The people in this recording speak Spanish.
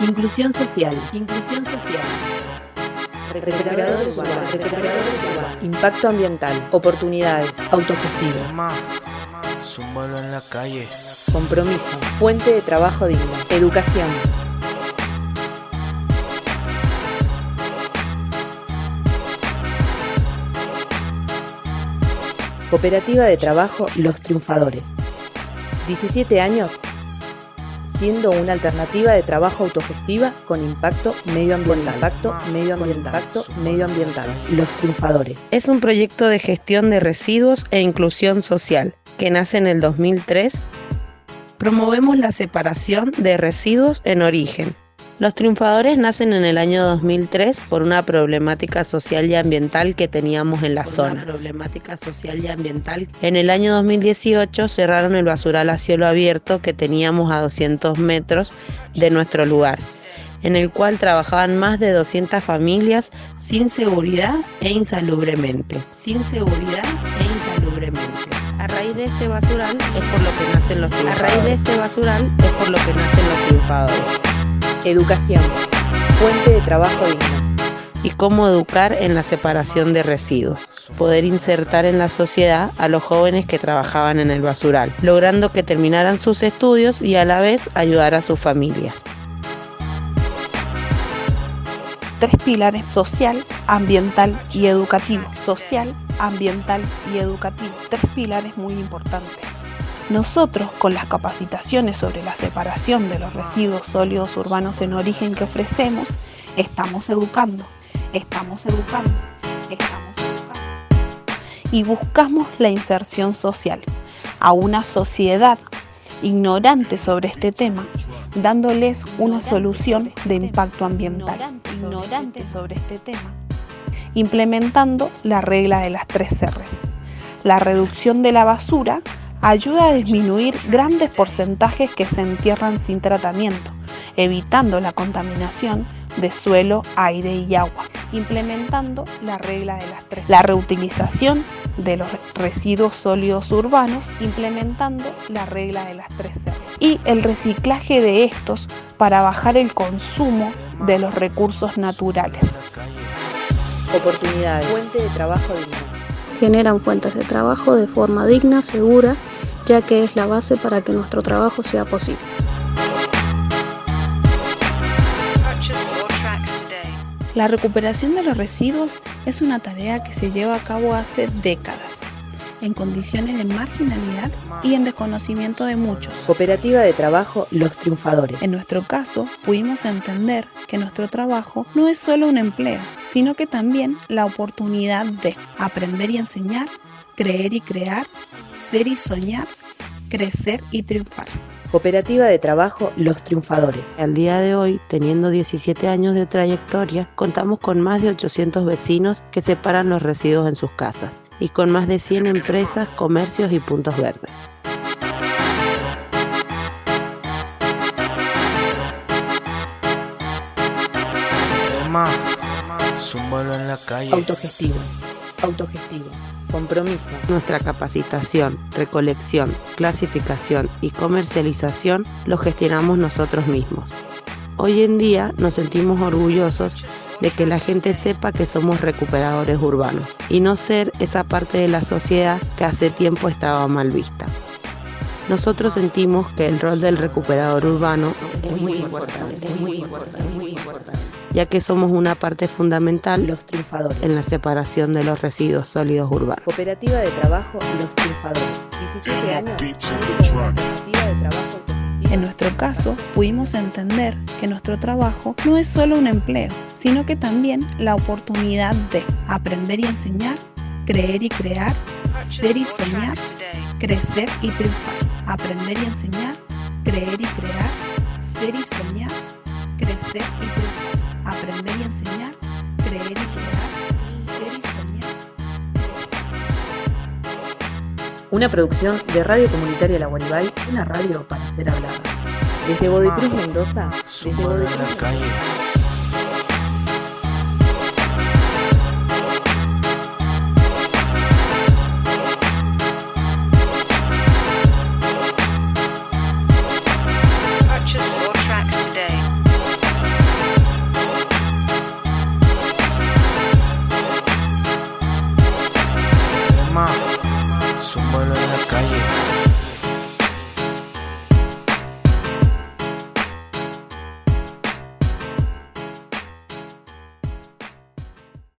Inclusión social. Inclusión social. Impacto ambiental. Oportunidades. Autogestivo. Zúmbalo en la calle. Compromiso. Fuente de trabajo digno. Educación. Cooperativa de Trabajo Los Triunfadores. 17 años siendo una alternativa de trabajo autogestiva con impacto medioambiental. Impacto medioambiental. Impacto medioambiental. Los triunfadores. Es un proyecto de gestión de residuos e inclusión social que nace en el 2003. Promovemos la separación de residuos en origen, los triunfadores nacen en el año 2003 por una problemática social y ambiental que teníamos en la zona. problemática social y ambiental. En el año 2018 cerraron el basural a cielo abierto que teníamos a 200 metros de nuestro lugar, en el cual trabajaban más de 200 familias sin seguridad e insalubremente. Sin seguridad e insalubremente. A raíz de este basural es por lo que nacen los triunfadores. A raíz de este basural es por lo que nacen los triunfadores. Educación. Fuente de trabajo digno. Y cómo educar en la separación de residuos. Poder insertar en la sociedad a los jóvenes que trabajaban en el basural, logrando que terminaran sus estudios y a la vez ayudar a sus familias. Tres pilares social, ambiental y educativo. Social, ambiental y educativo. Tres pilares muy importantes. Nosotros, con las capacitaciones sobre la separación de los residuos sólidos urbanos en origen que ofrecemos, estamos educando, estamos educando, estamos educando. Y buscamos la inserción social a una sociedad ignorante sobre este tema, dándoles una solución de impacto ambiental. Ignorante sobre este tema. Implementando la regla de las tres R's. La reducción de la basura ayuda a disminuir grandes porcentajes que se entierran sin tratamiento, evitando la contaminación de suelo, aire y agua, implementando la regla de las tres. La reutilización de los residuos sólidos urbanos, implementando la regla de las tres R's. Y el reciclaje de estos para bajar el consumo de los recursos naturales. Oportunidades. Fuente de trabajo digno. Generan fuentes de trabajo de forma digna, segura ya que es la base para que nuestro trabajo sea posible. La recuperación de los residuos es una tarea que se lleva a cabo hace décadas, en condiciones de marginalidad y en desconocimiento de muchos. Cooperativa de trabajo Los Triunfadores. En nuestro caso, pudimos entender que nuestro trabajo no es solo un empleo, sino que también la oportunidad de aprender y enseñar, creer y crear, y soñar, crecer y triunfar. Cooperativa de Trabajo Los Triunfadores. Al día de hoy, teniendo 17 años de trayectoria, contamos con más de 800 vecinos que separan los residuos en sus casas y con más de 100 empresas, comercios y puntos verdes. Autogestivo. Autogestivo compromiso. Nuestra capacitación, recolección, clasificación y comercialización lo gestionamos nosotros mismos. Hoy en día nos sentimos orgullosos de que la gente sepa que somos recuperadores urbanos y no ser esa parte de la sociedad que hace tiempo estaba mal vista. Nosotros sentimos que el rol del recuperador urbano es muy importante, es muy importante, muy importante ya que somos una parte fundamental los triunfadores. en la separación de los residuos sólidos urbanos. Cooperativa de Trabajo Los Triunfadores. 17 años. Cooperativa de Trabajo en nuestro caso, pudimos entender que nuestro trabajo no es solo un empleo, sino que también la oportunidad de aprender y enseñar, creer y crear, ser y soñar, crecer y triunfar. Aprender y enseñar, creer y crear, ser y soñar, crecer y triunfar aprender y enseñar, creer y crear, ser y soñar. Una producción de Radio Comunitaria La Guaribay, una radio para ser hablada. Desde Bodicruz, Mendoza, desde Bodicruz, Mendoza. you.